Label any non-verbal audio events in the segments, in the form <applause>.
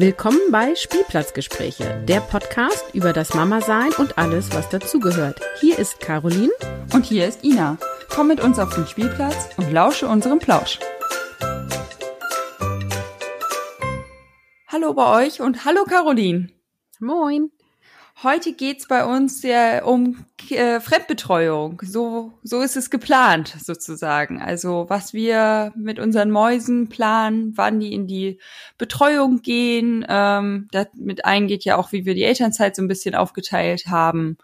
Willkommen bei Spielplatzgespräche, der Podcast über das Mama-Sein und alles, was dazugehört. Hier ist Caroline. Und hier ist Ina. Komm mit uns auf den Spielplatz und lausche unserem Plausch. Hallo bei euch und hallo Caroline. Moin. Heute geht's bei uns ja um äh, Fremdbetreuung. So, so ist es geplant sozusagen. Also was wir mit unseren Mäusen planen, wann die in die Betreuung gehen. Ähm, damit eingeht ja auch, wie wir die Elternzeit so ein bisschen aufgeteilt haben.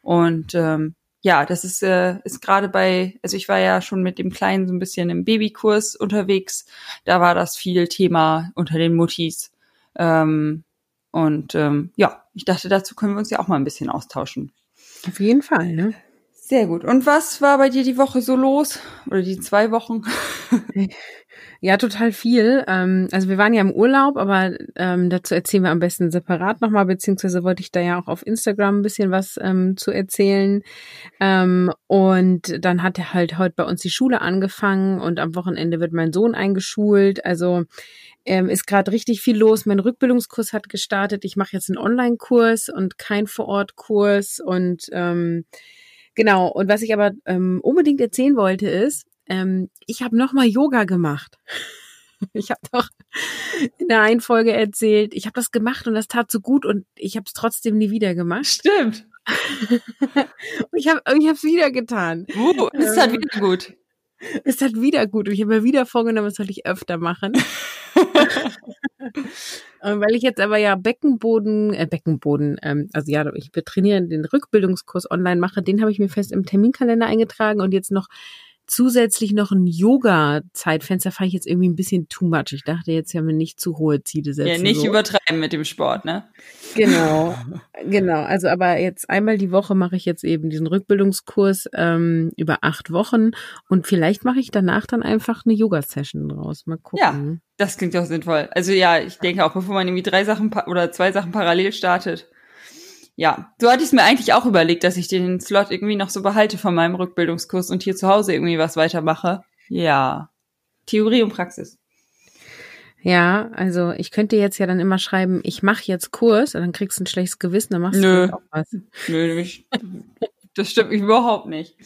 Und ähm, ja, das ist, äh, ist gerade bei, also ich war ja schon mit dem Kleinen so ein bisschen im Babykurs unterwegs. Da war das viel Thema unter den Muttis. Ähm, und ähm, ja, ich dachte, dazu können wir uns ja auch mal ein bisschen austauschen. Auf jeden Fall, ne? Sehr gut. Und was war bei dir die Woche so los? Oder die zwei Wochen? <laughs> ja, total viel. Ähm, also wir waren ja im Urlaub, aber ähm, dazu erzählen wir am besten separat nochmal, beziehungsweise wollte ich da ja auch auf Instagram ein bisschen was ähm, zu erzählen. Ähm, und dann hat er halt heute bei uns die Schule angefangen und am Wochenende wird mein Sohn eingeschult. Also ähm, ist gerade richtig viel los. Mein Rückbildungskurs hat gestartet. Ich mache jetzt einen Online-Kurs und kein Vor-Ort-Kurs. Und ähm, genau, und was ich aber ähm, unbedingt erzählen wollte, ist, ähm, ich habe nochmal Yoga gemacht. <laughs> Ich habe doch in der einen Folge erzählt, ich habe das gemacht und das tat so gut und ich habe es trotzdem nie wieder gemacht. Stimmt. <laughs> und ich habe ich es wieder getan. Uh, es tat ähm, wieder gut. Es tat wieder gut und ich habe mir wieder vorgenommen, das soll ich öfter machen. <laughs> Weil ich jetzt aber ja Beckenboden, äh, Beckenboden, ähm, also ja, ich trainiere den Rückbildungskurs online mache, den habe ich mir fest im Terminkalender eingetragen und jetzt noch zusätzlich noch ein Yoga-Zeitfenster fand ich jetzt irgendwie ein bisschen too much. Ich dachte jetzt ja mir nicht zu hohe Ziele setzen. Ja, nicht so. übertreiben mit dem Sport, ne? Genau, <laughs> genau. Also aber jetzt einmal die Woche mache ich jetzt eben diesen Rückbildungskurs ähm, über acht Wochen und vielleicht mache ich danach dann einfach eine Yoga-Session draus. Mal gucken. Ja, das klingt auch sinnvoll. Also ja, ich denke auch, bevor man irgendwie drei Sachen oder zwei Sachen parallel startet, ja, so hatte ich es mir eigentlich auch überlegt, dass ich den Slot irgendwie noch so behalte von meinem Rückbildungskurs und hier zu Hause irgendwie was weitermache. Ja, Theorie und Praxis. Ja, also ich könnte jetzt ja dann immer schreiben, ich mache jetzt Kurs, und dann kriegst du ein schlechtes Gewissen, dann machst Nö. du auch was. Nö, ich, das stimmt mich überhaupt nicht.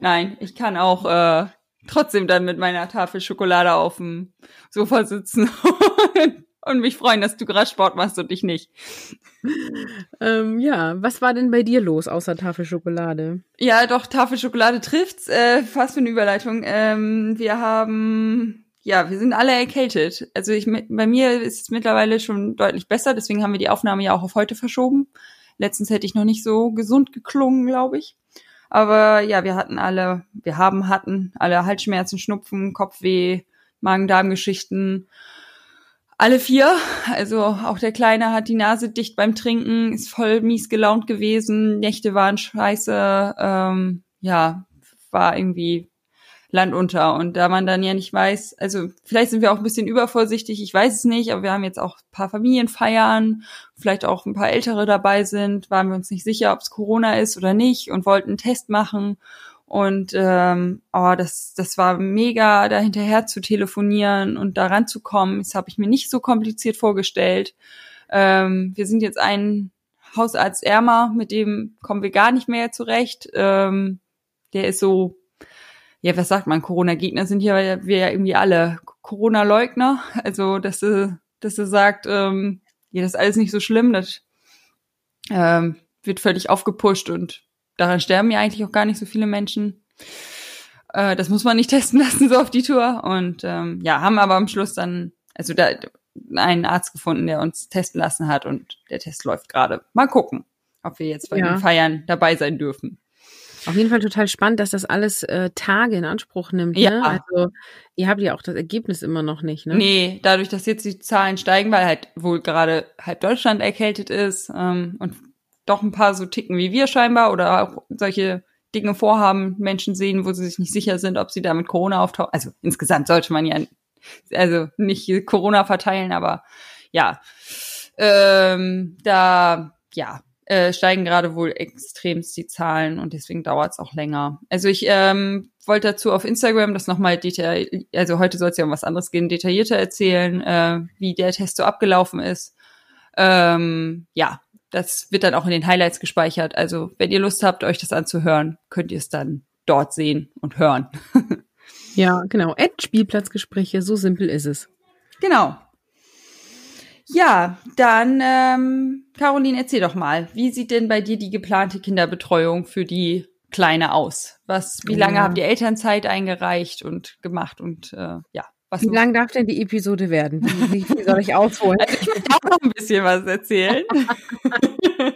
Nein, ich kann auch äh, trotzdem dann mit meiner Tafel Schokolade auf dem Sofa sitzen <laughs> und mich freuen, dass du gerade Sport machst und ich nicht. Ähm, ja, was war denn bei dir los außer Tafelschokolade? Ja, doch, Tafelschokolade trifft's. Äh, fast für eine Überleitung. Ähm, wir haben, ja, wir sind alle erkältet. Also ich, bei mir ist es mittlerweile schon deutlich besser, deswegen haben wir die Aufnahme ja auch auf heute verschoben. Letztens hätte ich noch nicht so gesund geklungen, glaube ich. Aber ja, wir hatten alle, wir haben, hatten alle Halsschmerzen, Schnupfen, Kopfweh, Magen-Darm-Geschichten alle vier. Also auch der Kleine hat die Nase dicht beim Trinken, ist voll mies gelaunt gewesen, Nächte waren scheiße, ähm, ja, war irgendwie Land unter. Und da man dann ja nicht weiß, also vielleicht sind wir auch ein bisschen übervorsichtig, ich weiß es nicht, aber wir haben jetzt auch ein paar Familienfeiern, vielleicht auch ein paar Ältere dabei sind, waren wir uns nicht sicher, ob es Corona ist oder nicht und wollten einen Test machen. Und ähm, oh, das, das war mega, da hinterher zu telefonieren und da ranzukommen. Das habe ich mir nicht so kompliziert vorgestellt. Ähm, wir sind jetzt ein Hausarzt ärmer, mit dem kommen wir gar nicht mehr zurecht. Ähm, der ist so, ja, was sagt man, Corona-Gegner sind ja wir ja irgendwie alle Corona-Leugner. Also, dass er, dass er sagt, ähm, ja, das ist alles nicht so schlimm, das ähm, wird völlig aufgepusht und daran sterben ja eigentlich auch gar nicht so viele Menschen. Äh, das muss man nicht <laughs> testen lassen, so auf die Tour. Und ähm, ja, haben aber am Schluss dann, also da einen Arzt gefunden, der uns testen lassen hat und der Test läuft gerade. Mal gucken, ob wir jetzt bei ja. den Feiern dabei sein dürfen. Auf jeden Fall total spannend, dass das alles äh, Tage in Anspruch nimmt. Ne? Ja. Also ihr habt ja auch das Ergebnis immer noch nicht, ne? Nee, dadurch, dass jetzt die Zahlen steigen, weil halt wohl gerade halb Deutschland erkältet ist ähm, und doch ein paar so ticken wie wir scheinbar oder auch solche Dinge vorhaben, Menschen sehen, wo sie sich nicht sicher sind, ob sie da mit Corona auftauchen. Also insgesamt sollte man ja also nicht Corona verteilen, aber ja, ähm, da ja äh, steigen gerade wohl extremst die Zahlen und deswegen dauert es auch länger. Also ich ähm, wollte dazu auf Instagram das nochmal detailliert, also heute soll es ja um was anderes gehen, detaillierter erzählen, äh, wie der Test so abgelaufen ist. Ähm, ja, das wird dann auch in den Highlights gespeichert. Also wenn ihr Lust habt, euch das anzuhören, könnt ihr es dann dort sehen und hören. <laughs> ja, genau. Ad Spielplatzgespräche, so simpel ist es. Genau. Ja, dann, ähm, Caroline, erzähl doch mal, wie sieht denn bei dir die geplante Kinderbetreuung für die Kleine aus? Was, wie lange ja. habt ihr Elternzeit eingereicht und gemacht und äh, ja? Was wie lang darf denn die Episode werden? Wie, wie soll ich ausholen? Also ich will auch noch ein bisschen was erzählen. <laughs>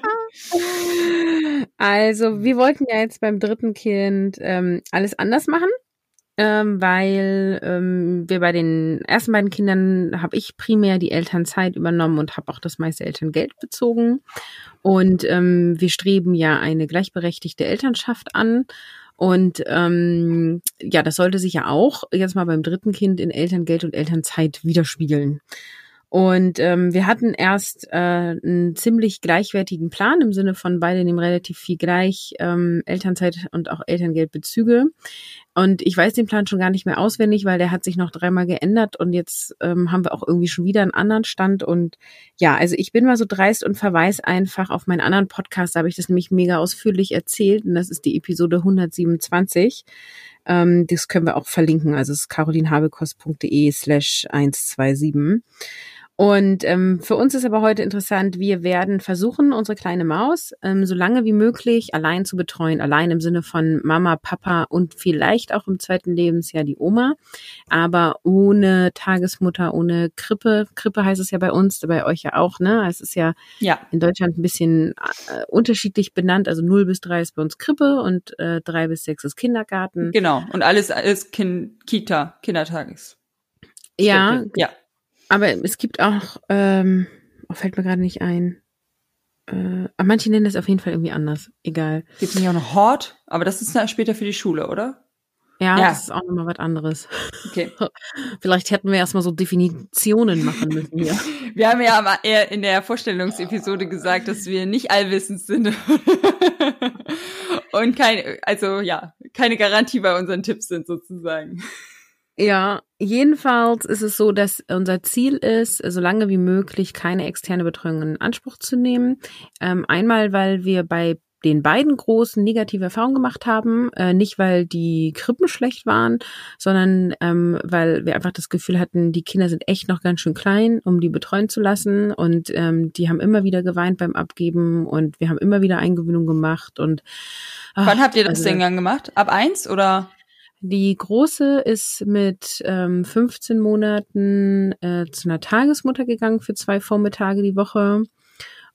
also wir wollten ja jetzt beim dritten Kind ähm, alles anders machen ähm, weil ähm, wir bei den ersten beiden Kindern habe ich primär die Elternzeit übernommen und habe auch das meiste Elterngeld bezogen. Und ähm, wir streben ja eine gleichberechtigte Elternschaft an. Und ähm, ja, das sollte sich ja auch jetzt mal beim dritten Kind in Elterngeld und Elternzeit widerspiegeln. Und ähm, wir hatten erst äh, einen ziemlich gleichwertigen Plan im Sinne von beide nehmen relativ viel gleich ähm, Elternzeit und auch Elterngeldbezüge. Und ich weiß den Plan schon gar nicht mehr auswendig, weil der hat sich noch dreimal geändert und jetzt ähm, haben wir auch irgendwie schon wieder einen anderen Stand. Und ja, also ich bin mal so dreist und verweise einfach auf meinen anderen Podcast, da habe ich das nämlich mega ausführlich erzählt und das ist die Episode 127. Ähm, das können wir auch verlinken, also es ist carolinhabekost.de slash 127. Und ähm, für uns ist aber heute interessant, wir werden versuchen, unsere kleine Maus ähm, so lange wie möglich allein zu betreuen. Allein im Sinne von Mama, Papa und vielleicht auch im zweiten Lebensjahr die Oma. Aber ohne Tagesmutter, ohne Krippe. Krippe heißt es ja bei uns, bei euch ja auch, ne? Es ist ja, ja. in Deutschland ein bisschen äh, unterschiedlich benannt. Also 0 bis 3 ist bei uns Krippe und äh, 3 bis 6 ist Kindergarten. Genau. Und alles ist kind, Kita, Kindertages. Ja, ja. Aber es gibt auch, ähm, oh, fällt mir gerade nicht ein. Äh, manche nennen das auf jeden Fall irgendwie anders. Egal. Gibt nicht auch noch Hort? Aber das ist dann später für die Schule, oder? Ja, ja. das ist auch nochmal was anderes. Okay. <laughs> Vielleicht hätten wir erstmal so Definitionen machen müssen hier. <laughs> Wir haben ja aber eher in der Vorstellungsepisode gesagt, dass wir nicht allwissend sind. <laughs> Und keine, also ja, keine Garantie bei unseren Tipps sind sozusagen. Ja, jedenfalls ist es so, dass unser Ziel ist, so lange wie möglich keine externe Betreuung in Anspruch zu nehmen. Ähm, einmal, weil wir bei den beiden großen negative Erfahrungen gemacht haben, äh, nicht weil die Krippen schlecht waren, sondern ähm, weil wir einfach das Gefühl hatten, die Kinder sind echt noch ganz schön klein, um die betreuen zu lassen und ähm, die haben immer wieder geweint beim Abgeben und wir haben immer wieder Eingewöhnung gemacht und ach, Wann habt ihr das also, denn dann gemacht? Ab eins oder? Die große ist mit ähm, 15 Monaten äh, zu einer Tagesmutter gegangen für zwei Vormittage die Woche.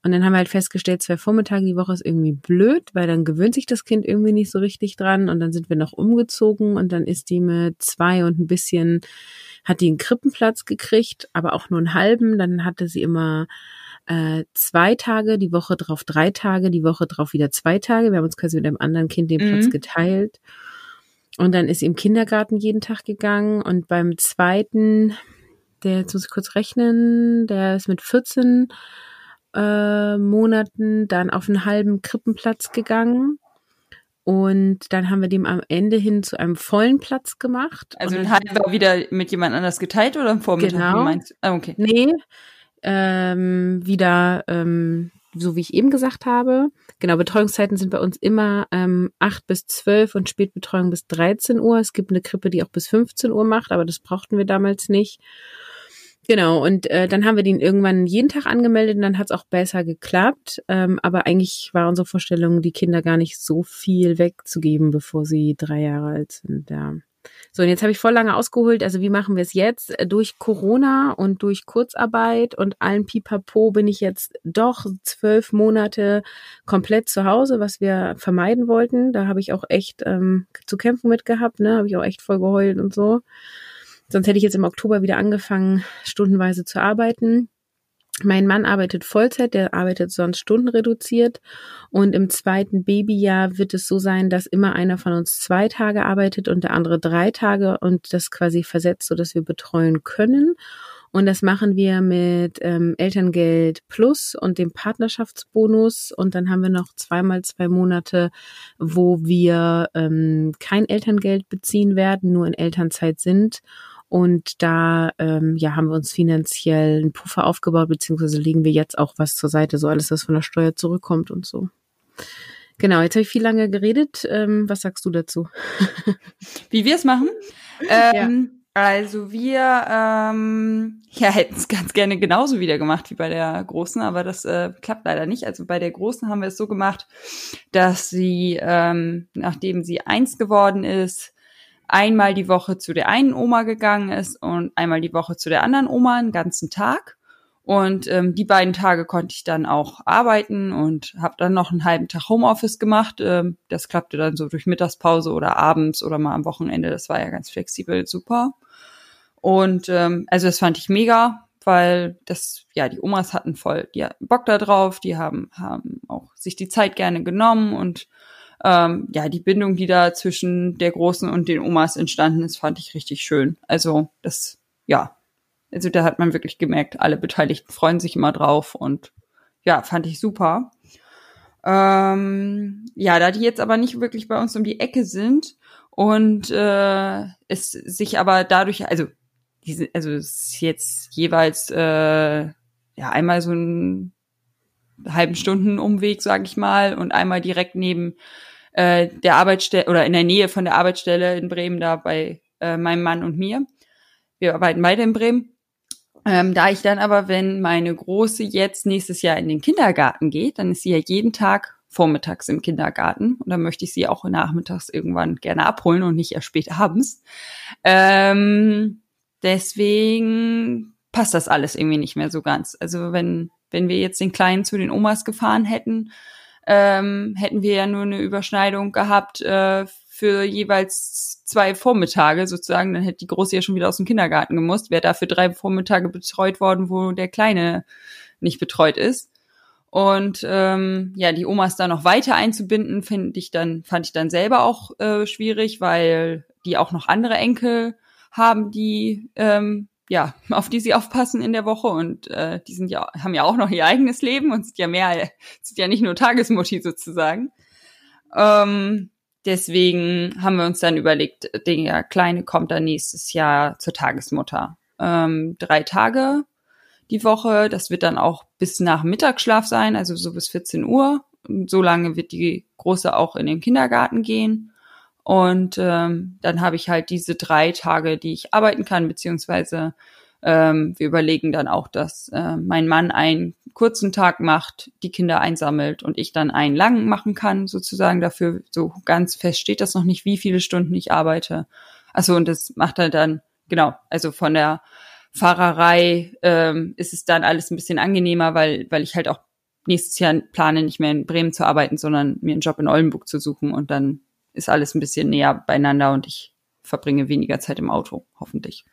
Und dann haben wir halt festgestellt, zwei Vormittage die Woche ist irgendwie blöd, weil dann gewöhnt sich das Kind irgendwie nicht so richtig dran. Und dann sind wir noch umgezogen und dann ist die mit zwei und ein bisschen, hat die einen Krippenplatz gekriegt, aber auch nur einen halben. Dann hatte sie immer äh, zwei Tage, die Woche drauf drei Tage, die Woche drauf wieder zwei Tage. Wir haben uns quasi mit einem anderen Kind den Platz mhm. geteilt. Und dann ist sie im Kindergarten jeden Tag gegangen und beim zweiten, der, jetzt muss ich kurz rechnen, der ist mit 14 äh, Monaten dann auf einen halben Krippenplatz gegangen. Und dann haben wir dem am Ende hin zu einem vollen Platz gemacht. Also den halben war wieder mit jemand anders geteilt oder am Vormittag? Genau. Ah, okay. Nee, ähm, wieder ähm, so wie ich eben gesagt habe. Genau, Betreuungszeiten sind bei uns immer ähm, 8 bis 12 und Spätbetreuung bis 13 Uhr. Es gibt eine Krippe, die auch bis 15 Uhr macht, aber das brauchten wir damals nicht. Genau, und äh, dann haben wir den irgendwann jeden Tag angemeldet und dann hat es auch besser geklappt. Ähm, aber eigentlich war unsere Vorstellung, die Kinder gar nicht so viel wegzugeben, bevor sie drei Jahre alt sind. Ja. So, und jetzt habe ich voll lange ausgeholt. Also wie machen wir es jetzt? Äh, durch Corona und durch Kurzarbeit und allen Pipapo bin ich jetzt doch zwölf Monate komplett zu Hause, was wir vermeiden wollten. Da habe ich auch echt ähm, zu kämpfen mit gehabt, ne? Habe ich auch echt voll geheult und so. Sonst hätte ich jetzt im Oktober wieder angefangen, stundenweise zu arbeiten. Mein Mann arbeitet Vollzeit, der arbeitet sonst stundenreduziert. Und im zweiten Babyjahr wird es so sein, dass immer einer von uns zwei Tage arbeitet und der andere drei Tage und das quasi versetzt, so dass wir betreuen können. Und das machen wir mit ähm, Elterngeld Plus und dem Partnerschaftsbonus. Und dann haben wir noch zweimal zwei Monate, wo wir ähm, kein Elterngeld beziehen werden, nur in Elternzeit sind. Und da ähm, ja, haben wir uns finanziell einen Puffer aufgebaut, beziehungsweise legen wir jetzt auch was zur Seite, so alles, was von der Steuer zurückkommt und so. Genau, jetzt habe ich viel lange geredet. Ähm, was sagst du dazu? <laughs> Wie wir es machen? Ähm, ja. Also wir ähm, ja, hätten es ganz gerne genauso wieder gemacht wie bei der Großen, aber das äh, klappt leider nicht. Also bei der Großen haben wir es so gemacht, dass sie, ähm, nachdem sie eins geworden ist, einmal die Woche zu der einen Oma gegangen ist und einmal die Woche zu der anderen Oma einen ganzen Tag. Und ähm, die beiden Tage konnte ich dann auch arbeiten und habe dann noch einen halben Tag Homeoffice gemacht. Ähm, das klappte dann so durch Mittagspause oder abends oder mal am Wochenende. Das war ja ganz flexibel, super. Und ähm, also das fand ich mega, weil das, ja, die Omas hatten voll die hatten Bock da drauf, die haben, haben auch sich die Zeit gerne genommen und ähm, ja, die Bindung, die da zwischen der Großen und den Omas entstanden ist, fand ich richtig schön. Also das, ja, also da hat man wirklich gemerkt, alle Beteiligten freuen sich immer drauf und ja, fand ich super. Ähm, ja, da die jetzt aber nicht wirklich bei uns um die Ecke sind und äh, es sich aber dadurch, also diese, also es ist jetzt jeweils äh, ja einmal so ein halben Stunden Umweg, sag ich mal, und einmal direkt neben äh, der Arbeitsstelle oder in der Nähe von der Arbeitsstelle in Bremen da bei äh, meinem Mann und mir. Wir arbeiten beide in Bremen. Ähm, da ich dann aber, wenn meine Große jetzt nächstes Jahr in den Kindergarten geht, dann ist sie ja jeden Tag vormittags im Kindergarten und dann möchte ich sie auch nachmittags irgendwann gerne abholen und nicht erst spät abends. Ähm, deswegen passt das alles irgendwie nicht mehr so ganz. Also wenn wenn wir jetzt den Kleinen zu den Omas gefahren hätten, ähm, hätten wir ja nur eine Überschneidung gehabt äh, für jeweils zwei Vormittage sozusagen. Dann hätte die Große ja schon wieder aus dem Kindergarten gemusst, wäre dafür drei Vormittage betreut worden, wo der Kleine nicht betreut ist. Und ähm, ja, die Omas da noch weiter einzubinden, finde ich dann, fand ich dann selber auch äh, schwierig, weil die auch noch andere Enkel haben, die ähm, ja, <laughs> auf die sie aufpassen in der Woche und äh, die sind ja, haben ja auch noch ihr eigenes Leben und sind ja mehr, <laughs> sind ja nicht nur Tagesmutti sozusagen. Ähm, deswegen haben wir uns dann überlegt, der Kleine kommt dann nächstes Jahr zur Tagesmutter. Ähm, drei Tage die Woche, das wird dann auch bis nach Mittagsschlaf sein, also so bis 14 Uhr. Und so lange wird die Große auch in den Kindergarten gehen. Und ähm, dann habe ich halt diese drei Tage, die ich arbeiten kann, beziehungsweise ähm, wir überlegen dann auch, dass äh, mein Mann einen kurzen Tag macht, die Kinder einsammelt und ich dann einen langen machen kann, sozusagen dafür. So ganz fest steht das noch nicht, wie viele Stunden ich arbeite. Also und das macht er dann, genau, also von der Fahrerei ähm, ist es dann alles ein bisschen angenehmer, weil, weil ich halt auch nächstes Jahr plane, nicht mehr in Bremen zu arbeiten, sondern mir einen Job in Oldenburg zu suchen und dann ist alles ein bisschen näher beieinander und ich verbringe weniger Zeit im Auto, hoffentlich.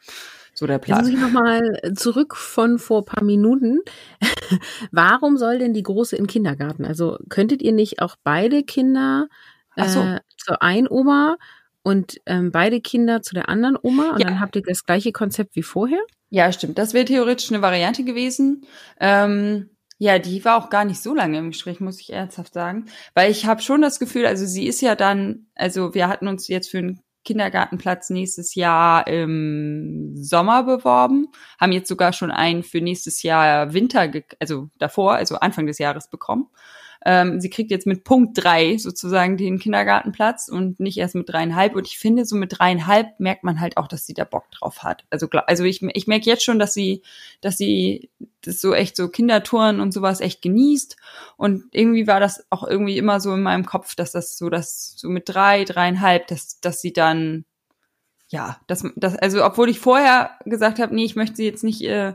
So der Plan. Jetzt muss ich nochmal zurück von vor paar Minuten. <laughs> Warum soll denn die Große in den Kindergarten? Also könntet ihr nicht auch beide Kinder äh, so. zur einen Oma und ähm, beide Kinder zu der anderen Oma und ja. dann habt ihr das gleiche Konzept wie vorher? Ja, stimmt. Das wäre theoretisch eine Variante gewesen. Ähm, ja, die war auch gar nicht so lange im Gespräch, muss ich ernsthaft sagen. Weil ich habe schon das Gefühl, also sie ist ja dann, also wir hatten uns jetzt für einen Kindergartenplatz nächstes Jahr im Sommer beworben, haben jetzt sogar schon einen für nächstes Jahr Winter, also davor, also Anfang des Jahres bekommen. Ähm, sie kriegt jetzt mit Punkt drei sozusagen den Kindergartenplatz und nicht erst mit dreieinhalb. Und ich finde, so mit dreieinhalb merkt man halt auch, dass sie da Bock drauf hat. Also, also ich, ich merke jetzt schon, dass sie, dass sie das so echt so Kindertouren und sowas echt genießt. Und irgendwie war das auch irgendwie immer so in meinem Kopf, dass das so, dass so mit drei, dreieinhalb, dass, dass sie dann ja, das, das, also obwohl ich vorher gesagt habe, nee, ich möchte sie jetzt nicht äh,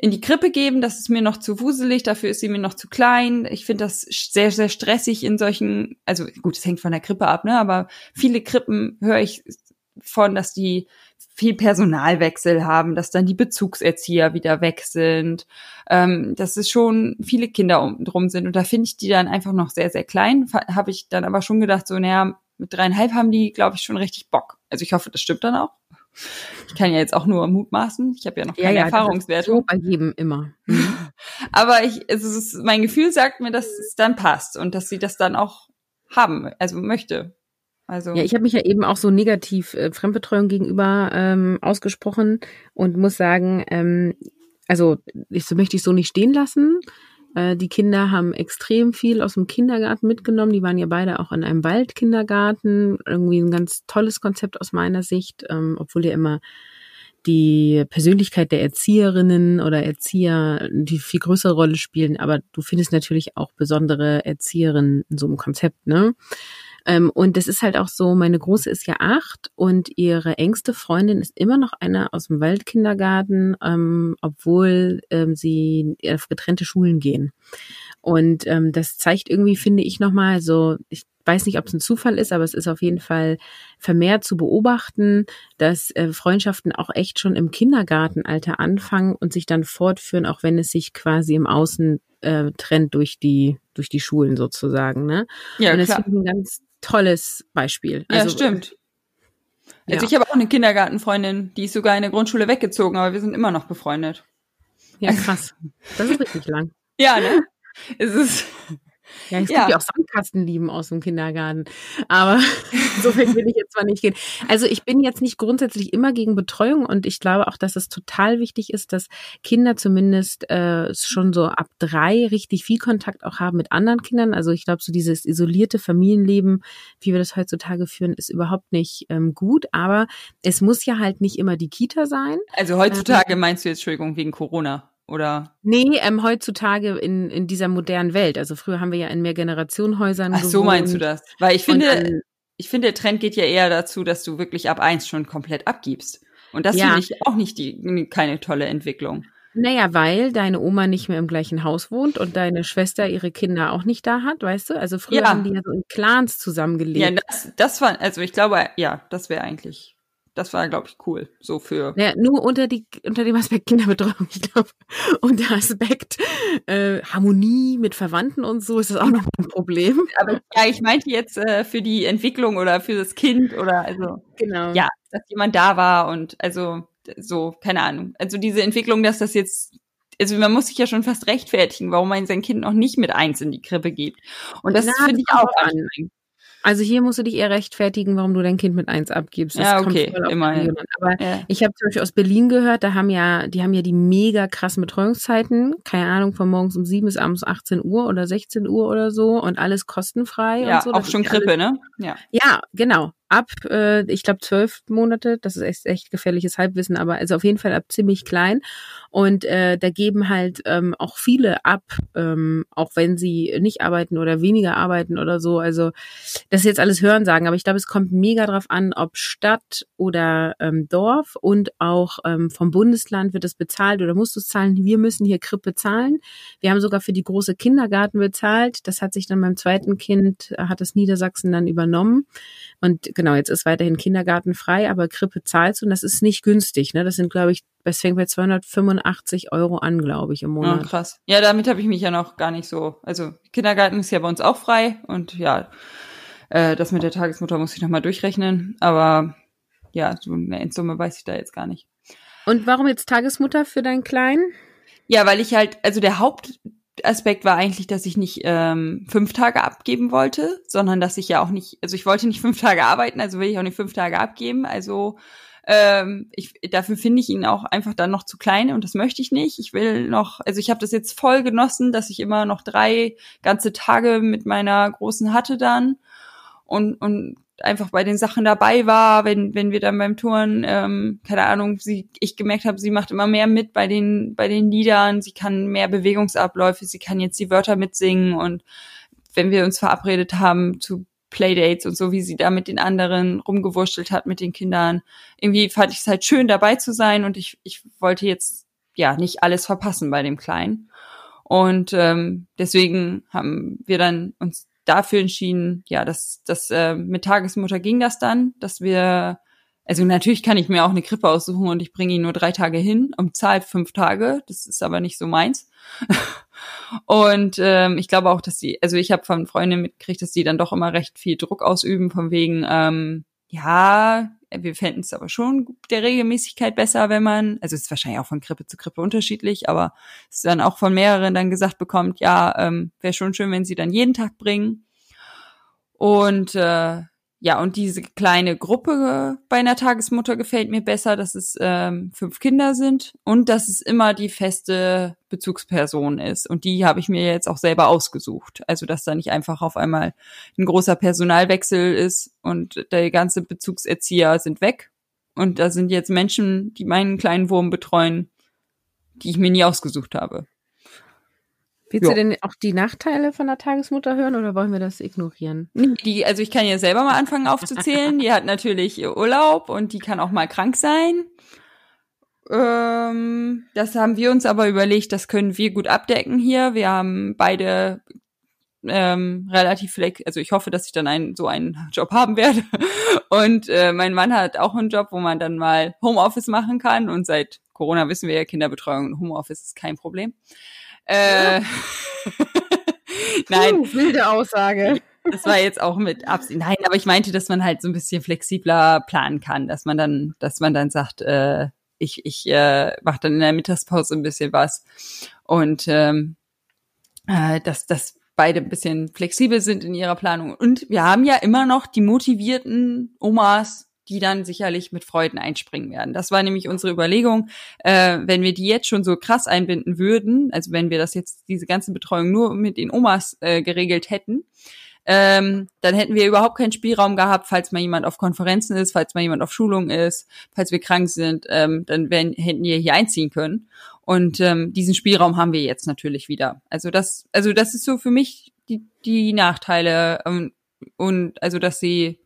in die Krippe geben. Das ist mir noch zu wuselig, dafür ist sie mir noch zu klein. Ich finde das sehr, sehr stressig in solchen, also gut, es hängt von der Krippe ab, ne? Aber viele Krippen höre ich von, dass die viel Personalwechsel haben, dass dann die Bezugserzieher wieder weg sind, ähm, dass es schon viele Kinder um, drum sind. Und da finde ich die dann einfach noch sehr, sehr klein. Habe ich dann aber schon gedacht, so, naja, mit dreieinhalb haben die, glaube ich, schon richtig Bock. Also ich hoffe, das stimmt dann auch. Ich kann ja jetzt auch nur mutmaßen. Ich habe ja noch keine ja, ja, Erfahrungswerte. So bei jedem immer. Mhm. <laughs> Aber ich, es ist, mein Gefühl sagt mir, dass es dann passt und dass sie das dann auch haben, also möchte. Also ja, ich habe mich ja eben auch so negativ äh, Fremdbetreuung gegenüber ähm, ausgesprochen und muss sagen, ähm, also ich, so möchte ich so nicht stehen lassen. Äh, die Kinder haben extrem viel aus dem Kindergarten mitgenommen. Die waren ja beide auch in einem Waldkindergarten. Irgendwie ein ganz tolles Konzept aus meiner Sicht, ähm, obwohl ja immer die Persönlichkeit der Erzieherinnen oder Erzieher die viel größere Rolle spielen, aber du findest natürlich auch besondere Erzieherinnen in so einem Konzept, ne? Ähm, und das ist halt auch so, meine Große ist ja acht und ihre engste Freundin ist immer noch eine aus dem Waldkindergarten, ähm, obwohl ähm, sie auf getrennte Schulen gehen. Und ähm, das zeigt irgendwie, finde ich nochmal, so, ich weiß nicht, ob es ein Zufall ist, aber es ist auf jeden Fall vermehrt zu beobachten, dass äh, Freundschaften auch echt schon im Kindergartenalter anfangen und sich dann fortführen, auch wenn es sich quasi im Außen äh, trennt durch die durch die Schulen sozusagen. Ne? Ja, und das klar. finde ich ein ganz tolles Beispiel. Ja, Also, stimmt. Also Ja. ich habe auch eine Kindergartenfreundin, die ist sogar in der Grundschule weggezogen, aber wir sind immer noch befreundet. Ja, krass. Das ist richtig lang. <laughs> Ja, ne? es ist Ja, es Ja. gibt ja auch Sandkastenlieben aus dem Kindergarten. Aber <laughs> so weit will ich jetzt zwar nicht gehen. Also ich bin jetzt nicht grundsätzlich immer gegen Betreuung und ich glaube auch, dass es total wichtig ist, dass Kinder zumindest äh, schon so ab drei richtig viel Kontakt auch haben mit anderen Kindern. Also ich glaube, so dieses isolierte Familienleben, wie wir das heutzutage führen, ist überhaupt nicht ähm, gut. Aber es muss ja halt nicht immer die Kita sein. also heutzutage meinst du jetzt Entschuldigung wegen Corona oder Nee, ähm, heutzutage in, in dieser modernen Welt. Also früher haben wir ja in Mehrgenerationenhäusern Ach so meinst du gewohnt. das? Weil ich finde, ich finde, der Trend geht ja eher dazu, dass du wirklich ab eins schon komplett abgibst. Und das Ja. finde ich auch nicht die keine tolle Entwicklung. Naja, weil deine Oma nicht mehr im gleichen Haus wohnt und deine Schwester ihre Kinder auch nicht da hat, weißt du? Also früher Ja. haben die ja so in Clans zusammengelebt. Ja, das, das war, also ich glaube, ja, das wäre eigentlich, das war, glaube ich, cool. So für. Naja, nur unter, die, unter dem Aspekt Kinderbetreuung, ich glaube, unter Aspekt äh, Harmonie mit Verwandten und so ist das auch noch ein Problem. Aber ja, ich meinte jetzt äh, für die Entwicklung oder für das Kind oder also Genau. ja, dass jemand da war und also so, keine Ahnung. Also diese Entwicklung, dass das jetzt, also man muss sich ja schon fast rechtfertigen, warum man sein Kind noch nicht mit eins in die Krippe gibt. Und das finde ich auch anstrengend. Also hier musst du dich eher rechtfertigen, warum du dein Kind mit eins abgibst. Das Ja, kommt okay, voll auf die immerhin. Aber Ja. Ich habe zum Beispiel aus Berlin gehört, da haben ja, die haben ja die mega krassen Betreuungszeiten, keine Ahnung, von morgens um sieben bis abends 18 Uhr oder 16 Uhr oder so und alles kostenfrei Ja, und so. auch schon ist alles- Krippe, ne? Ja. Ja, genau. Ab, äh, ich glaube, zwölf Monate, das ist echt, echt gefährliches Halbwissen, aber also auf jeden Fall ab ziemlich klein. Und äh, da geben halt ähm, auch viele ab, ähm, auch wenn sie nicht arbeiten oder weniger arbeiten oder so. Also das ist jetzt alles Hörensagen, aber ich glaube, es kommt mega drauf an, ob Stadt oder ähm, Dorf und auch ähm, vom Bundesland wird es bezahlt oder musst du es zahlen. Wir müssen hier Krippe zahlen. Wir haben sogar für die große Kindergarten bezahlt. Das hat sich dann beim zweiten Kind, äh, hat das Niedersachsen dann übernommen. Und genau, jetzt ist weiterhin Kindergarten frei, aber Krippe zahlst du und das ist nicht günstig. Ne? Das sind, glaube ich, das fängt bei 285 Euro an, glaube ich, im Ja, Monat. krass. Ja, damit habe ich mich ja noch gar nicht so. Also Kindergarten ist ja bei uns auch frei und ja, äh, das mit der Tagesmutter muss ich nochmal durchrechnen. Aber ja, so eine Endsumme weiß ich da jetzt gar nicht. Und warum jetzt Tagesmutter für deinen Kleinen? Ja, weil ich halt, also der Hauptaspekt war eigentlich, dass ich nicht ähm, fünf Tage abgeben wollte, sondern dass ich ja auch nicht, also ich wollte nicht <laughs> fünf Tage arbeiten, also will ich auch nicht fünf Tage abgeben. Also ähm, ich, dafür finde ich ihn auch einfach dann noch zu klein und das möchte ich nicht. Ich will noch, also ich habe das jetzt voll genossen, dass ich immer noch drei ganze Tage mit meiner Großen hatte dann und, und einfach bei den Sachen dabei war, wenn, wenn wir dann beim Touren, ähm, keine Ahnung, sie, ich gemerkt habe, sie macht immer mehr mit bei den, bei den Liedern, sie kann mehr Bewegungsabläufe, sie kann jetzt die Wörter mitsingen und wenn wir uns verabredet haben zu Playdates und so, wie sie da mit den anderen rumgewurschtelt hat mit den Kindern. Irgendwie fand ich es halt schön, dabei zu sein und ich, ich wollte jetzt ja nicht alles verpassen bei dem Kleinen. Und ähm, deswegen haben wir dann uns dafür entschieden, ja, dass das äh, mit Tagesmutter ging das dann, dass wir, also natürlich kann ich mir auch eine Krippe aussuchen und ich bringe ihn nur drei Tage hin und zahle fünf Tage. Das ist aber nicht so meins. <laughs> und ähm, ich glaube auch, dass die, also ich habe von Freundinnen mitgekriegt, dass die dann doch immer recht viel Druck ausüben, von wegen, ähm, ja, wir fänden es aber schon der Regelmäßigkeit besser, wenn man, also es ist wahrscheinlich auch von Krippe zu Krippe unterschiedlich, aber es ist dann auch von mehreren dann gesagt bekommt, ja, ähm, wäre schon schön, wenn sie dann jeden Tag bringen. Und äh, ja, und diese kleine Gruppe bei einer Tagesmutter gefällt mir besser, dass es ähm, fünf Kinder sind und dass es immer die feste Bezugsperson ist. Und die habe ich mir jetzt auch selber ausgesucht. Also, dass da nicht einfach auf einmal ein großer Personalwechsel ist und der ganze Bezugserzieher sind weg. Und da sind jetzt Menschen, die meinen kleinen Wurm betreuen, die ich mir nie ausgesucht habe. Willst jo. du denn auch die Nachteile von der Tagesmutter hören oder wollen wir das ignorieren? Die, also ich kann ja selber mal anfangen aufzuzählen. die hat natürlich Urlaub und die kann auch mal krank sein. Ähm, das haben wir uns aber überlegt, das können wir gut abdecken hier. Wir haben beide ähm, relativ flex, also ich hoffe, dass ich dann einen so einen Job haben werde. Und äh, mein Mann hat auch einen Job, wo man dann mal Homeoffice machen kann. Und seit Corona wissen wir ja, Kinderbetreuung und Homeoffice ist kein Problem. Äh, <laughs> Nein. Uh, wilde Aussage. Das war jetzt auch mit Absicht. Nein, aber ich meinte, dass man halt so ein bisschen flexibler planen kann, dass man dann, dass man dann sagt, äh, ich, ich äh, mache dann in der Mittagspause ein bisschen was und ähm, äh, dass, dass beide ein bisschen flexibel sind in ihrer Planung. Und wir haben ja immer noch die motivierten Omas, die dann sicherlich mit Freuden einspringen werden. Das war nämlich unsere Überlegung, äh, wenn wir die jetzt schon so krass einbinden würden, also wenn wir das jetzt, diese ganze Betreuung nur mit den Omas äh, geregelt hätten, ähm, dann hätten wir überhaupt keinen Spielraum gehabt, falls mal jemand auf Konferenzen ist, falls mal jemand auf Schulung ist, falls wir krank sind, ähm, dann wären, hätten wir hier einziehen können. Und ähm, diesen Spielraum haben wir jetzt natürlich wieder. Also das, also das ist so für mich die, die Nachteile ähm, und also dass sie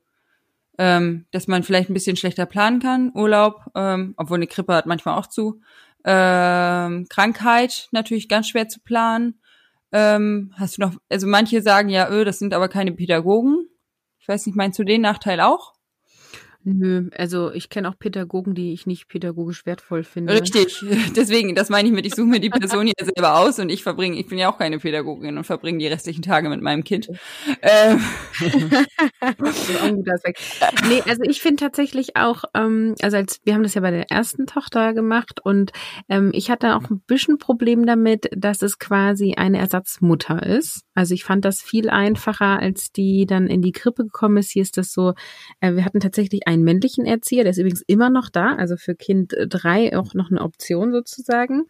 ähm, dass man vielleicht ein bisschen schlechter planen kann, Urlaub, ähm, obwohl eine Krippe hat manchmal auch zu. Ähm, Krankheit natürlich ganz schwer zu planen. Ähm, hast du noch, also manche sagen ja, öh, das sind aber keine Pädagogen. Ich weiß nicht, meinst du den Nachteil auch? Nö, also ich kenne auch Pädagogen, die ich nicht pädagogisch wertvoll finde. Richtig, <laughs> deswegen, das meine ich mit, ich suche mir die Person hier selber aus und ich verbringe, ich bin ja auch keine Pädagogin und verbringe die restlichen Tage mit meinem Kind. Ähm. ein. Nee, also ich finde tatsächlich auch, ähm, also als wir haben das ja bei der ersten Tochter gemacht und ähm, ich hatte auch ein bisschen Problem damit, dass es quasi eine Ersatzmutter ist. Also ich fand das viel einfacher, als die dann in die Krippe gekommen ist. Hier ist das so, äh, wir hatten tatsächlich einen männlichen Erzieher, der ist übrigens immer noch da, also für Kind drei auch noch eine Option sozusagen.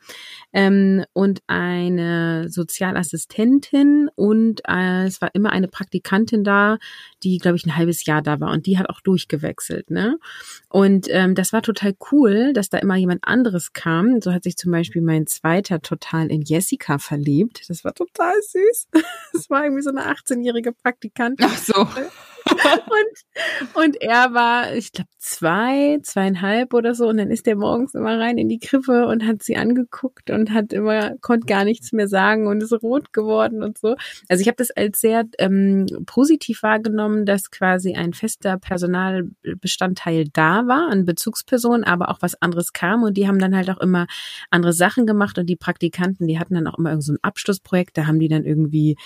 Ähm, und eine Sozialassistentin und äh, es war immer eine Praktikantin da, die, glaube ich, ein halbes Jahr da war und die hat auch durchgewechselt. Ne? Und ähm, das war total cool, dass da immer jemand anderes kam. So hat sich zum Beispiel mein zweiter total in Jessica verliebt. Das war total süß. <laughs> Das war irgendwie so eine 18-jährige Praktikantin. Ach so. Und, und er war, ich glaube, zwei, zweieinhalb oder so. Und dann ist der morgens immer rein in die Krippe und hat sie angeguckt und hat immer, konnte gar nichts mehr sagen und ist rot geworden und so. Also ich habe das als sehr ähm, positiv wahrgenommen, dass quasi ein fester Personalbestandteil da war, an Bezugspersonen, aber auch was anderes kam. Und die haben dann halt auch immer andere Sachen gemacht und die Praktikanten, die hatten dann auch immer irgend so ein Abschlussprojekt, da haben die dann irgendwie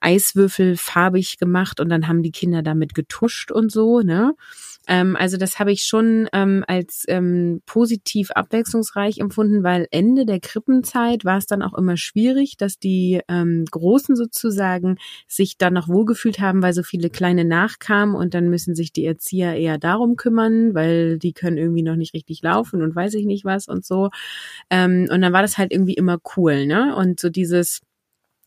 Eiswürfel farbig gemacht und dann haben die Kinder damit getuscht und so, ne? Ähm, also das habe ich schon ähm, als ähm, positiv abwechslungsreich empfunden, weil Ende der Krippenzeit war es dann auch immer schwierig, dass die ähm, Großen sozusagen sich dann noch wohlgefühlt haben, weil so viele Kleine nachkamen und dann müssen sich die Erzieher eher darum kümmern, weil die können irgendwie noch nicht richtig laufen und weiß ich nicht was und so. Ähm, und dann war das halt irgendwie immer cool, ne? Und so dieses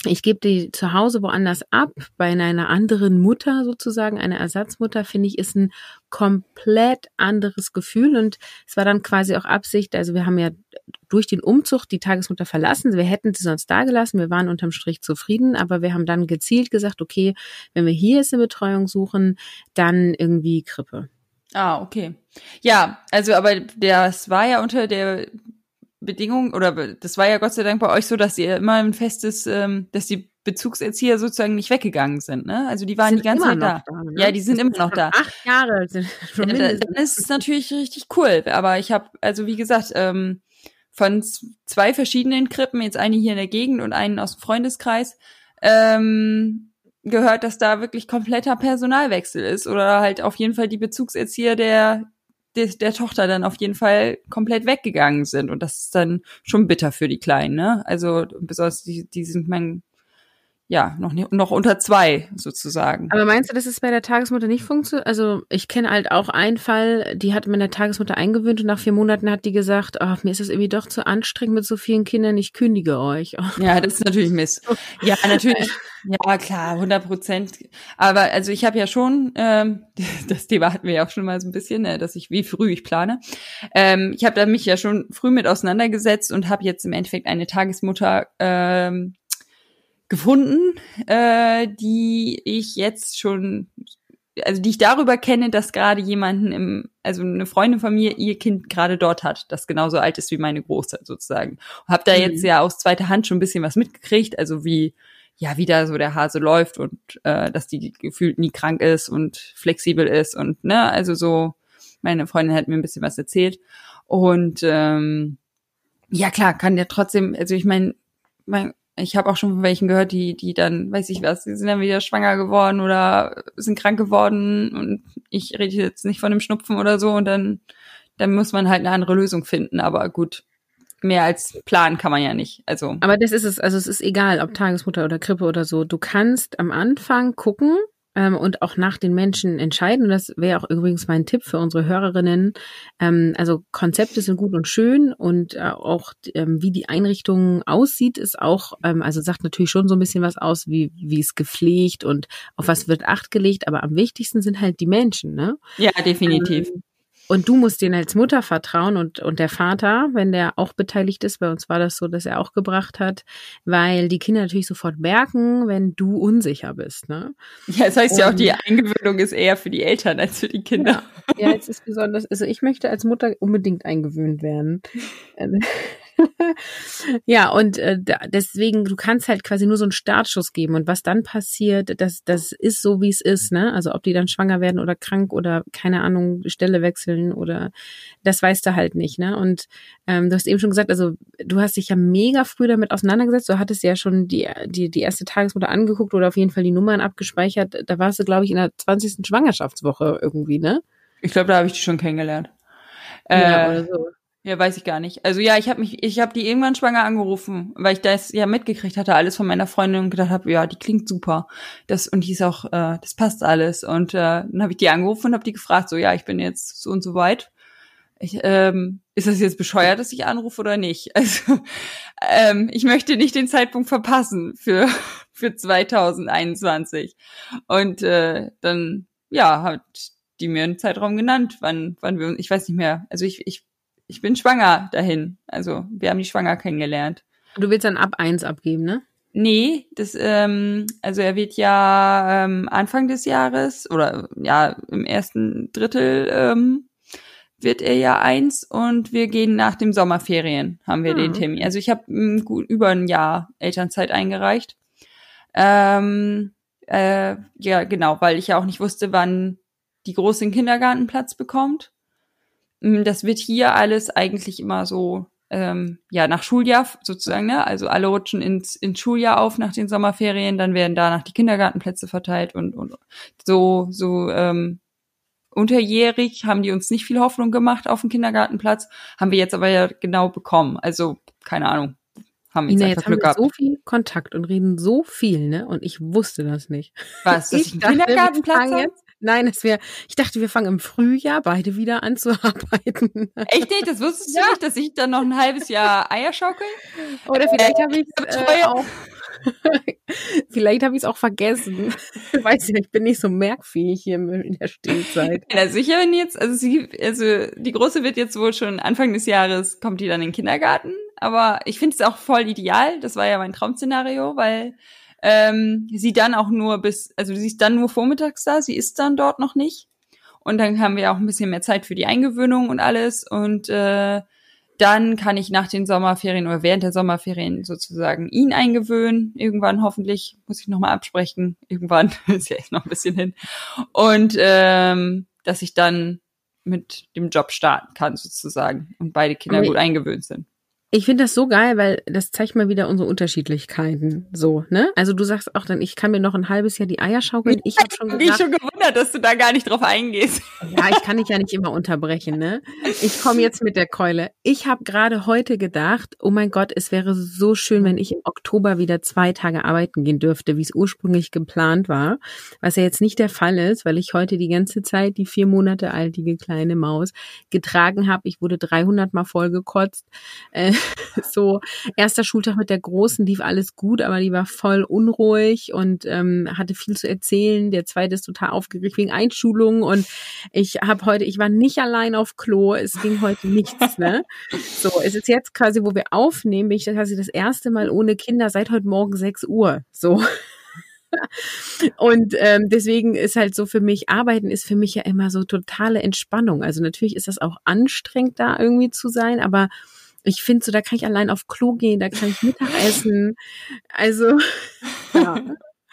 ich gebe die zu Hause woanders ab, bei einer anderen Mutter sozusagen, einer Ersatzmutter, finde ich, ist ein komplett anderes Gefühl. Und es war dann quasi auch Absicht, also wir haben ja durch den Umzug die Tagesmutter verlassen. Wir hätten sie sonst da gelassen. Wir waren unterm Strich zufrieden, aber wir haben dann gezielt gesagt, okay, wenn wir hier jetzt eine Betreuung suchen, dann irgendwie Krippe. Ah, okay. Ja, also aber das war ja unter der Bedingung, oder das war ja Gott sei Dank bei euch so, dass ihr immer ein festes, ähm, dass die Bezugserzieher sozusagen nicht weggegangen sind, ne? Also die waren die ganze Zeit da. da ne? Ja, die sind das immer noch da. Acht Jahre sind <laughs> schon ja, mindestens. Dann ist es natürlich richtig cool. Aber ich habe, also wie gesagt, ähm, von zwei verschiedenen Krippen, jetzt eine hier in der Gegend und einen aus dem Freundeskreis, ähm, gehört, dass da wirklich kompletter Personalwechsel ist oder halt auf jeden Fall die Bezugserzieher der der, der Tochter dann auf jeden Fall komplett weggegangen sind. Und das ist dann schon bitter für die Kleinen, ne? Also besonders die, die sind mein, ja, noch, noch unter zwei sozusagen. Aber meinst du, dass es bei der Tagesmutter nicht funktioniert? Also ich kenne halt auch einen Fall, die hat meine Tagesmutter eingewöhnt und nach vier Monaten hat die gesagt, oh, mir ist das irgendwie doch zu anstrengend mit so vielen Kindern, ich kündige euch. Oh. <laughs> Ja, das ist natürlich Mist. Ja, natürlich. <laughs> Ja, klar, 100 Prozent. Aber also ich habe ja schon, ähm, <laughs> das Thema hatten wir ja auch schon mal so ein bisschen, äh, dass ich wie früh ich plane. Ähm, ich habe da mich ja schon früh mit auseinandergesetzt und habe jetzt im Endeffekt eine Tagesmutter ähm, gefunden, äh, die ich jetzt schon, also die ich darüber kenne, dass gerade jemanden im, also eine Freundin von mir ihr Kind gerade dort hat, das genauso alt ist wie meine Große sozusagen. Und habe da mhm. jetzt ja aus zweiter Hand schon ein bisschen was mitgekriegt, also wie ja, wie da so der Hase läuft und äh, dass die gefühlt nie krank ist und flexibel ist und ne, also so, meine Freundin hat mir ein bisschen was erzählt. Und ähm, ja, klar, kann der trotzdem, also ich meine, mein, ich habe auch schon von welchen gehört, die, die dann, weiß ich was, die sind dann wieder schwanger geworden oder sind krank geworden und ich rede jetzt nicht von einem Schnupfen oder so und dann, dann muss man halt eine andere Lösung finden. Aber gut, mehr als planen kann man ja nicht. Also. Aber das ist es, also es ist egal, ob Tagesmutter oder Krippe oder so. Du kannst am Anfang gucken, ähm, und auch nach den Menschen entscheiden. Und das wäre auch übrigens mein Tipp für unsere Hörerinnen. Ähm, also Konzepte sind gut und schön und äh, auch ähm, wie die Einrichtung aussieht, ist auch, ähm, also sagt natürlich schon so ein bisschen was aus, wie wie es gepflegt und auf was wird Acht gelegt. Aber am wichtigsten sind halt die Menschen, ne? Ja, definitiv. Und du musst denen als Mutter vertrauen und, und der Vater, wenn der auch beteiligt ist, bei uns war das so, dass er auch gebracht hat, weil die Kinder natürlich sofort merken, wenn du unsicher bist. Ne? Ja, das heißt und, ja auch, die Eingewöhnung ist eher für die Eltern als für die Kinder. Ja, ja es ist besonders, also ich möchte als Mutter unbedingt eingewöhnt werden. <laughs> <laughs> ja, und äh, deswegen, du kannst halt quasi nur so einen Startschuss geben. Und was dann passiert, das, das ist so, wie es ist, ne? Also ob die dann schwanger werden oder krank oder keine Ahnung, Stelle wechseln oder das weißt du halt nicht, ne? Und ähm, du hast eben schon gesagt, also du hast dich ja mega früh damit auseinandergesetzt. Du hattest ja schon die, die, die erste Tagesmutter angeguckt oder auf jeden Fall die Nummern abgespeichert. Da warst du, glaube ich, in der 20. Schwangerschaftswoche irgendwie, ne? Ich glaube, da habe ich die schon kennengelernt. Ja, äh, oder so. Ja, weiß ich gar nicht. Also ja, ich habe mich, ich habe die irgendwann schwanger angerufen, weil ich das ja mitgekriegt hatte, alles von meiner Freundin und gedacht habe, ja, die klingt super. Das und die ist auch, äh, das passt alles. Und äh, dann habe ich die angerufen und habe die gefragt, so ja, ich bin jetzt so und so weit. Ich, ähm, ist das jetzt bescheuert, dass ich anrufe oder nicht? <laughs> Also ähm, ich möchte nicht den Zeitpunkt verpassen für <laughs> für 2021. Und äh, dann ja hat die mir einen Zeitraum genannt, wann wann wir, ich weiß nicht mehr. Also ich ich ich bin schwanger dahin. Also wir haben die schwanger kennengelernt. Du willst dann ab eins abgeben, ne? Nee, das, ähm, also er wird ja ähm, Anfang des Jahres oder ja im ersten Drittel ähm, wird er ja eins und wir gehen nach dem Sommerferien, haben wir hm. den Termin. Also ich habe gut über ein Jahr Elternzeit eingereicht. Ähm, äh, ja, genau, weil ich ja auch nicht wusste, wann die Große den Kindergartenplatz bekommt. Mm, das wird hier alles eigentlich immer so, ähm, ja, nach Schuljahr sozusagen, ne? Also alle rutschen ins, ins Schuljahr auf nach den Sommerferien, dann werden danach die Kindergartenplätze verteilt und, und so, so, ähm, unterjährig haben die uns nicht viel Hoffnung gemacht auf den Kindergartenplatz, haben wir jetzt aber ja genau bekommen. Also, keine Ahnung. Haben jetzt, Ina, jetzt haben wir gehabt. so viel Kontakt und reden so viel, ne? Und ich wusste das nicht. Was, <laughs> dass ich, ich einen Kindergartenplatz habe? Nein, es wäre, ich dachte, wir fangen im Frühjahr beide wieder an zu <laughs> arbeiten. Echt nicht? Das wusstest ja. du nicht, dass ich dann noch ein halbes Jahr Eier schaukel? Oder vielleicht äh, habe ich äh, auch. <laughs> Vielleicht habe ich es auch vergessen. Ich <laughs> weiß nicht, ich bin nicht so merkfähig hier in der Stillzeit. Ja, sicher, wenn jetzt, also sie, also die Große wird jetzt wohl schon Anfang des Jahres, kommt die dann in den Kindergarten. Aber ich finde es auch voll ideal. Das war ja mein Traumszenario, weil ähm, sie dann auch nur bis, also sie ist dann nur vormittags da, sie ist dann dort noch nicht. Und dann haben wir auch ein bisschen mehr Zeit für die Eingewöhnung und alles. Und äh, dann kann ich nach den Sommerferien oder während der Sommerferien sozusagen ihn eingewöhnen. Irgendwann hoffentlich, muss ich nochmal absprechen. Irgendwann <laughs> ist ja jetzt noch ein bisschen hin. Und ähm, dass ich dann mit dem Job starten kann sozusagen und beide Kinder okay. gut eingewöhnt sind. Ich finde das so geil, weil das zeigt mal wieder unsere Unterschiedlichkeiten. So, ne? Also du sagst auch dann, ich kann mir noch ein halbes Jahr die Eier schaukeln. Ich habe schon <laughs> ich schon gewundert wundert, dass du da gar nicht drauf eingehst. Ja, ich kann dich ja nicht immer unterbrechen, ne? Ich komme jetzt mit der Keule. Ich habe gerade heute gedacht, oh mein Gott, es wäre so schön, wenn ich im Oktober wieder zwei Tage arbeiten gehen dürfte, wie es ursprünglich geplant war. Was ja jetzt nicht der Fall ist, weil ich heute die ganze Zeit die vier Monate altige kleine Maus getragen habe. Ich wurde 300 Mal vollgekotzt. Äh, <laughs> so, erster Schultag mit der Großen lief alles gut, aber die war voll unruhig und ähm, hatte viel zu erzählen. Der zweite ist total aufgeregt wegen Einschulungen und ich habe heute, ich war nicht allein auf Klo, es ging heute nichts, ne? So, es ist jetzt quasi, wo wir aufnehmen, bin ich quasi das erste Mal ohne Kinder seit heute Morgen 6 Uhr. So. Und ähm, deswegen ist halt so für mich, Arbeiten ist für mich ja immer so totale Entspannung. Also natürlich ist das auch anstrengend, da irgendwie zu sein, aber ich finde so, da kann ich allein auf Klo gehen, da kann ich Mittag essen. Also, <laughs> ja.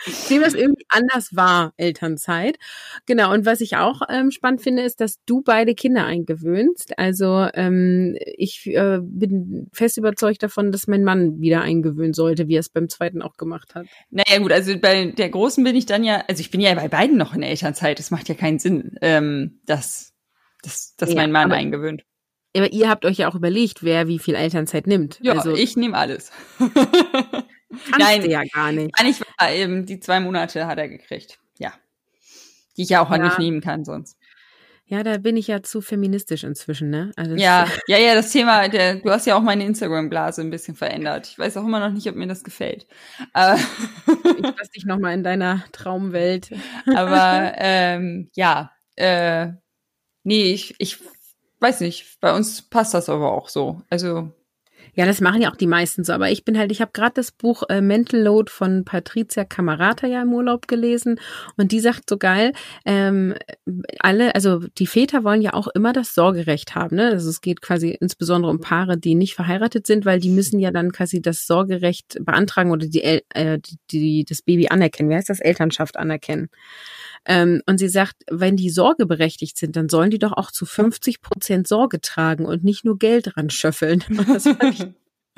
Ich nehme das irgendwie anders wahr, Elternzeit. Genau, und was ich auch ähm, spannend finde, ist, dass du beide Kinder eingewöhnst. Also ähm, ich äh, bin fest überzeugt davon, dass mein Mann wieder eingewöhnen sollte, wie er es beim zweiten auch gemacht hat. Naja gut, also bei der Großen bin ich dann ja, also ich bin ja bei beiden noch in der Elternzeit. Das macht ja keinen Sinn, ähm, dass, dass, dass ja, mein Mann eingewöhnt. Aber ihr habt euch ja auch überlegt, wer wie viel Elternzeit nimmt. Ja, also, ich nehme alles. <laughs> Nein, ja gar nicht. Gar nicht wahr. Eben, die zwei Monate hat er gekriegt. Ja. Die ich ja auch ja. nicht nehmen kann sonst. Ja, da bin ich ja zu feministisch inzwischen, ne? Also ja, ja, ja, das Thema, der, du hast ja auch meine Instagram-Blase ein bisschen verändert. Ich weiß auch immer noch nicht, ob mir das gefällt. Aber ich lasse dich nochmal in deiner Traumwelt. Aber <laughs> ähm, ja, äh, nee, ich, ich weiß nicht, bei uns passt das aber auch so. Also ja, das machen ja auch die meisten so. Aber ich bin halt, ich habe gerade das Buch äh, Mental Load von Patricia Camarata ja im Urlaub gelesen und die sagt so geil, ähm, alle, also die Väter wollen ja auch immer das Sorgerecht haben. Ne? Also es geht quasi insbesondere um Paare, die nicht verheiratet sind, weil die müssen ja dann quasi das Sorgerecht beantragen oder die, äh, die, die das Baby anerkennen. Wie heißt das? Elternschaft anerkennen. Ähm, und sie sagt, wenn die sorgeberechtigt sind, dann sollen die doch auch zu 50 Prozent Sorge tragen und nicht nur Geld ran schöffeln. <laughs> Das fand ich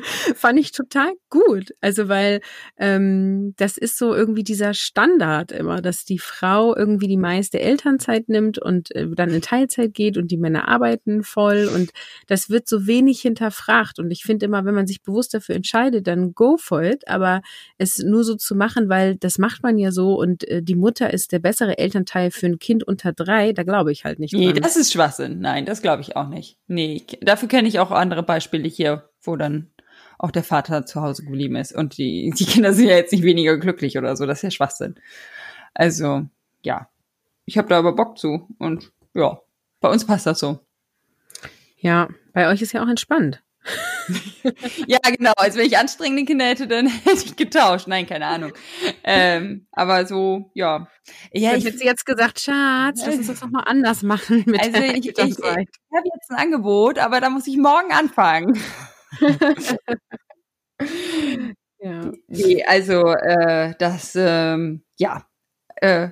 <laughs> fand ich total gut. Also weil ähm, das ist so irgendwie dieser Standard immer, dass die Frau irgendwie die meiste Elternzeit nimmt und äh, dann in Teilzeit geht und die Männer arbeiten voll und das wird so wenig hinterfragt. Und ich finde immer, wenn man sich bewusst dafür entscheidet, dann go for it. Aber es nur so zu machen, weil das macht man ja so und äh, die Mutter ist der bessere Elternteil für ein Kind unter drei, da glaube ich halt nicht. Nee, dran. das ist Schwachsinn. Nein, das glaube ich auch nicht. Nee, dafür kenne ich auch andere Beispiele hier, wo dann auch der Vater zu Hause geblieben ist. Und die, die Kinder sind ja jetzt nicht weniger glücklich oder so. Das ist ja Schwachsinn. Also, ja. Ich habe da aber Bock zu. Und ja, bei uns passt das so. Ja, bei euch ist ja auch entspannt. <laughs> ja, genau. Also wenn ich anstrengende Kinder hätte, dann <laughs> hätte ich getauscht. Nein, keine Ahnung. Ähm, aber so, ja. Ja, ich hätte jetzt gesagt, Schatz, lass uns das nochmal anders machen mit also ich, ich, ich, ich habe jetzt ein Angebot, aber da muss ich morgen anfangen. <laughs> ja. Nee, also äh, das, ähm, ja, äh,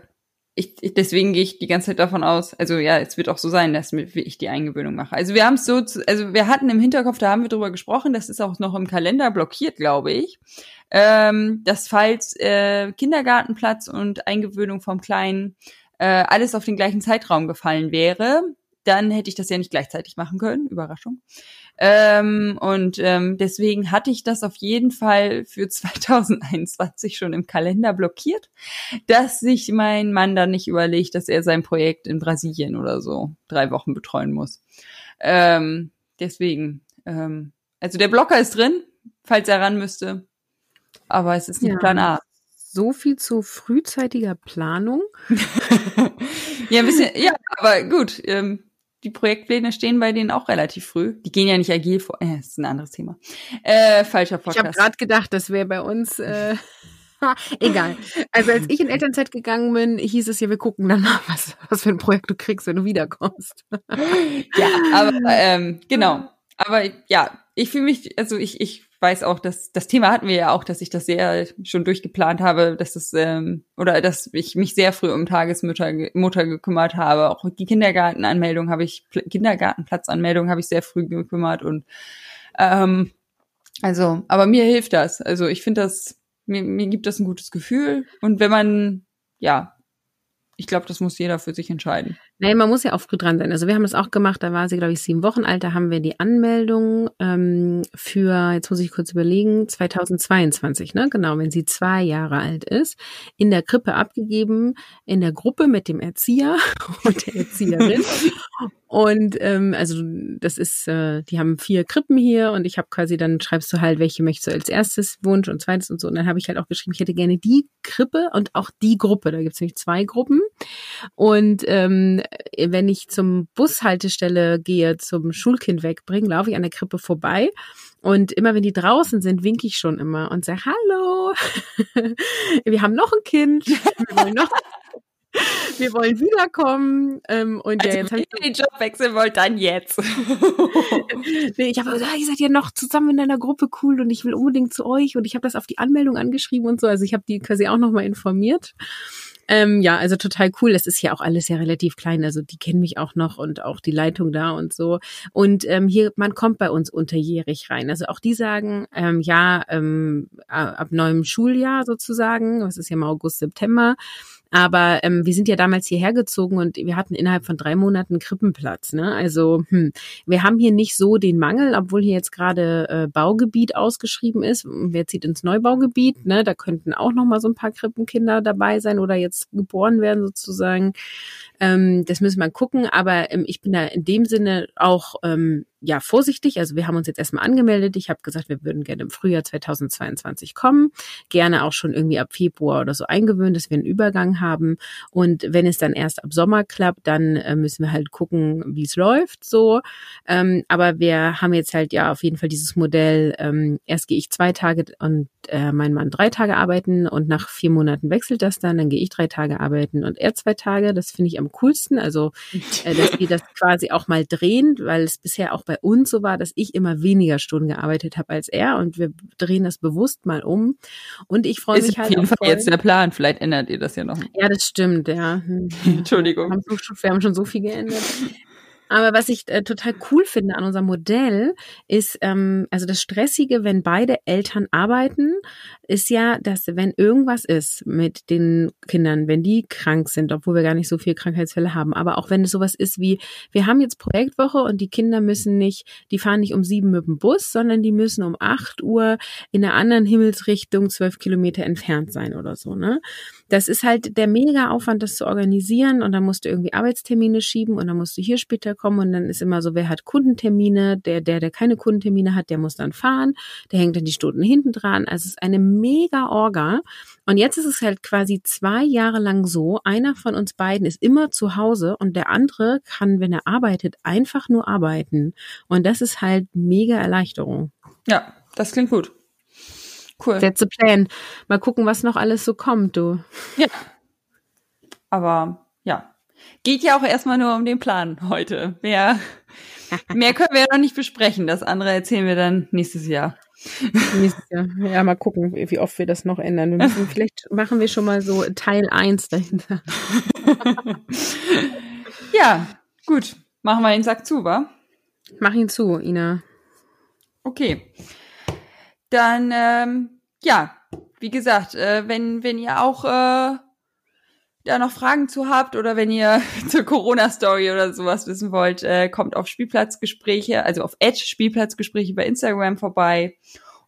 ich, ich, deswegen gehe ich die ganze Zeit davon aus, also ja, es wird auch so sein, dass ich die Eingewöhnung mache. Also wir haben es so, zu, also wir hatten im Hinterkopf, da haben wir drüber gesprochen, das ist auch noch im Kalender blockiert, glaube ich, ähm, dass falls äh, Kindergartenplatz und Eingewöhnung vom Kleinen äh, alles auf den gleichen Zeitraum gefallen wäre, dann hätte ich das ja nicht gleichzeitig machen können. Überraschung. Ähm, und ähm, deswegen hatte ich das auf jeden Fall für <laughs> 2021 schon im Kalender blockiert, dass sich mein Mann dann nicht überlegt, dass er sein Projekt in Brasilien oder so drei Wochen betreuen muss. Ähm, deswegen, ähm, also der Blocker ist drin, falls er ran müsste, aber es ist nicht ja. Plan A so viel zu frühzeitiger Planung. <laughs> ja, ein bisschen, ja, aber gut. Ähm, die Projektpläne stehen bei denen auch relativ früh. Die gehen ja nicht agil vor. Äh, das ist ein anderes Thema. Äh, falscher Podcast. Ich habe gerade gedacht, das wäre bei uns. Äh, <laughs> egal. Also als ich in Elternzeit gegangen bin, hieß es ja, wir gucken dann mal, was, was für ein Projekt du kriegst, wenn du wiederkommst. ja, aber <laughs> ähm, genau. Aber ja, ich fühle mich, also ich, ich weiß auch, dass das Thema hatten wir ja auch, dass ich das sehr schon durchgeplant habe, dass das ähm, oder dass ich mich sehr früh um Tagesmutter Mutter gekümmert habe. Auch die Kindergartenanmeldung habe ich Kindergartenplatzanmeldung habe ich sehr früh gekümmert und ähm, also, aber mir hilft das. Also ich finde das mir, mir gibt das ein gutes Gefühl und wenn man ja ich glaube, das muss jeder für sich entscheiden. Nein, man muss ja auch früh dran sein. Also wir haben das auch gemacht, da war sie, glaube ich, sieben Wochen alt, da haben wir die Anmeldung ähm, für, jetzt muss ich kurz überlegen, 2022, ne? Genau, wenn sie zwei Jahre alt ist, in der Krippe abgegeben, in der Gruppe mit dem Erzieher <laughs> und der Erzieherin. und ähm, also das ist, äh, die haben vier Krippen hier und ich habe quasi, dann schreibst du halt, welche möchtest du als erstes Wunsch und zweites und so. Und dann habe ich halt auch geschrieben, ich hätte gerne die Krippe und auch die Gruppe. Da gibt es nämlich zwei Gruppen. Und ähm, wenn ich zum Bushaltestelle gehe, zum Schulkind wegbringen, laufe ich an der Krippe vorbei. Und immer wenn die draußen sind, winke ich schon immer und sage, hallo, <laughs> wir haben noch ein Kind, wir wollen noch <laughs> wir wollen wiederkommen. Ähm, und also ja, jetzt wenn ihr den Job wechseln wollt, dann jetzt. <laughs> nee, ich habe gesagt, ihr seid ja noch zusammen in einer Gruppe cool und ich will unbedingt zu euch und ich habe das auf die Anmeldung angeschrieben und so. Also ich habe die quasi auch nochmal informiert. Ähm, ja, also total cool. Es ist ja auch alles ja relativ klein. Also die kennen mich auch noch und auch die Leitung da und so. Und ähm, hier, man kommt bei uns unterjährig rein. Also auch die sagen, ähm, ja, ähm, ab neuem Schuljahr sozusagen, was ist ja im August, September, aber ähm, wir sind ja damals hierher gezogen und wir hatten innerhalb von drei Monaten Krippenplatz. Ne? Also hm, wir haben hier nicht so den Mangel, obwohl hier jetzt gerade äh, Baugebiet ausgeschrieben ist. Wer zieht ins Neubaugebiet? Ne? Da könnten auch noch mal so ein paar Krippenkinder dabei sein oder jetzt geboren werden sozusagen. Ähm, das müssen wir gucken. Aber ähm, ich bin da in dem Sinne auch ähm, ja vorsichtig. Also wir haben uns jetzt erstmal angemeldet. Ich habe gesagt, wir würden gerne im Frühjahr 2022 kommen. Gerne auch schon irgendwie ab Februar oder so eingewöhnt, dass wir einen Übergang haben. Und wenn es dann erst ab Sommer klappt, dann äh, müssen wir halt gucken, wie es läuft. So. Ähm, aber wir haben jetzt halt ja auf jeden Fall dieses Modell. Ähm, erst gehe ich zwei Tage und äh, mein Mann drei Tage arbeiten und nach vier Monaten wechselt das dann. Dann gehe ich drei Tage arbeiten und er zwei Tage. Das finde ich am coolsten. Also äh, dass wir das quasi auch mal drehen, weil es bisher auch bei uns so war, dass ich immer weniger Stunden gearbeitet habe als er und wir drehen das bewusst mal um. Und ich freue mich halt. auf jeden Fall voll- jetzt der Plan. Vielleicht ändert ihr das ja noch. Ja, das stimmt, ja. Hm. <laughs> Entschuldigung. Wir haben, so, wir haben schon so viel geändert. <laughs> Aber was ich äh, total cool finde an unserem Modell ist, ähm, also das Stressige, wenn beide Eltern arbeiten, ist ja, dass wenn irgendwas ist mit den Kindern, wenn die krank sind, obwohl wir gar nicht so viele Krankheitsfälle haben, aber auch wenn es sowas ist wie, wir haben jetzt Projektwoche und die Kinder müssen nicht, die fahren nicht um sieben mit dem Bus, sondern die müssen um acht Uhr in einer anderen Himmelsrichtung zwölf Kilometer entfernt sein oder so, ne? Das ist halt der mega Aufwand, das zu organisieren und dann musst du irgendwie Arbeitstermine schieben und dann musst du hier später kommen und dann ist immer so, wer hat Kundentermine, der, der, der keine Kundentermine hat, der muss dann fahren, der hängt dann die Stunden hinten dran. Also es ist eine mega Orga. Und jetzt ist es halt quasi zwei Jahre lang so, einer von uns beiden ist immer zu Hause und der andere kann, wenn er arbeitet, einfach nur arbeiten. Und das ist halt mega Erleichterung. Ja, das klingt gut. Cool. That's the plan. Mal gucken, was noch alles so kommt, du. Ja. Aber ja. Geht ja auch erstmal nur um den Plan heute. Mehr, mehr können wir ja noch nicht besprechen. Das andere erzählen wir dann nächstes Jahr. Nächstes Jahr. Ja, mal gucken, wie oft wir das noch ändern. Müssen, vielleicht machen wir schon mal so Teil 1 dahinter. <laughs> Ja, gut. Machen wir den Sack zu, wa? Mach ihn zu, Ina. Okay. Dann, ähm, ja, wie gesagt, äh, wenn, wenn ihr auch äh, da noch Fragen zu habt oder wenn ihr <laughs> zur Corona-Story oder sowas wissen wollt, äh, kommt auf Spielplatzgespräche, also auf Edge Spielplatzgespräche bei Instagram vorbei.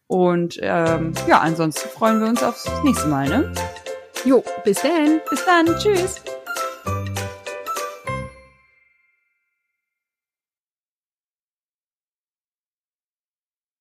Und ähm, ja, ansonsten freuen wir uns aufs nächste Mal, ne? Jo, bis dann. Bis dann, tschüss.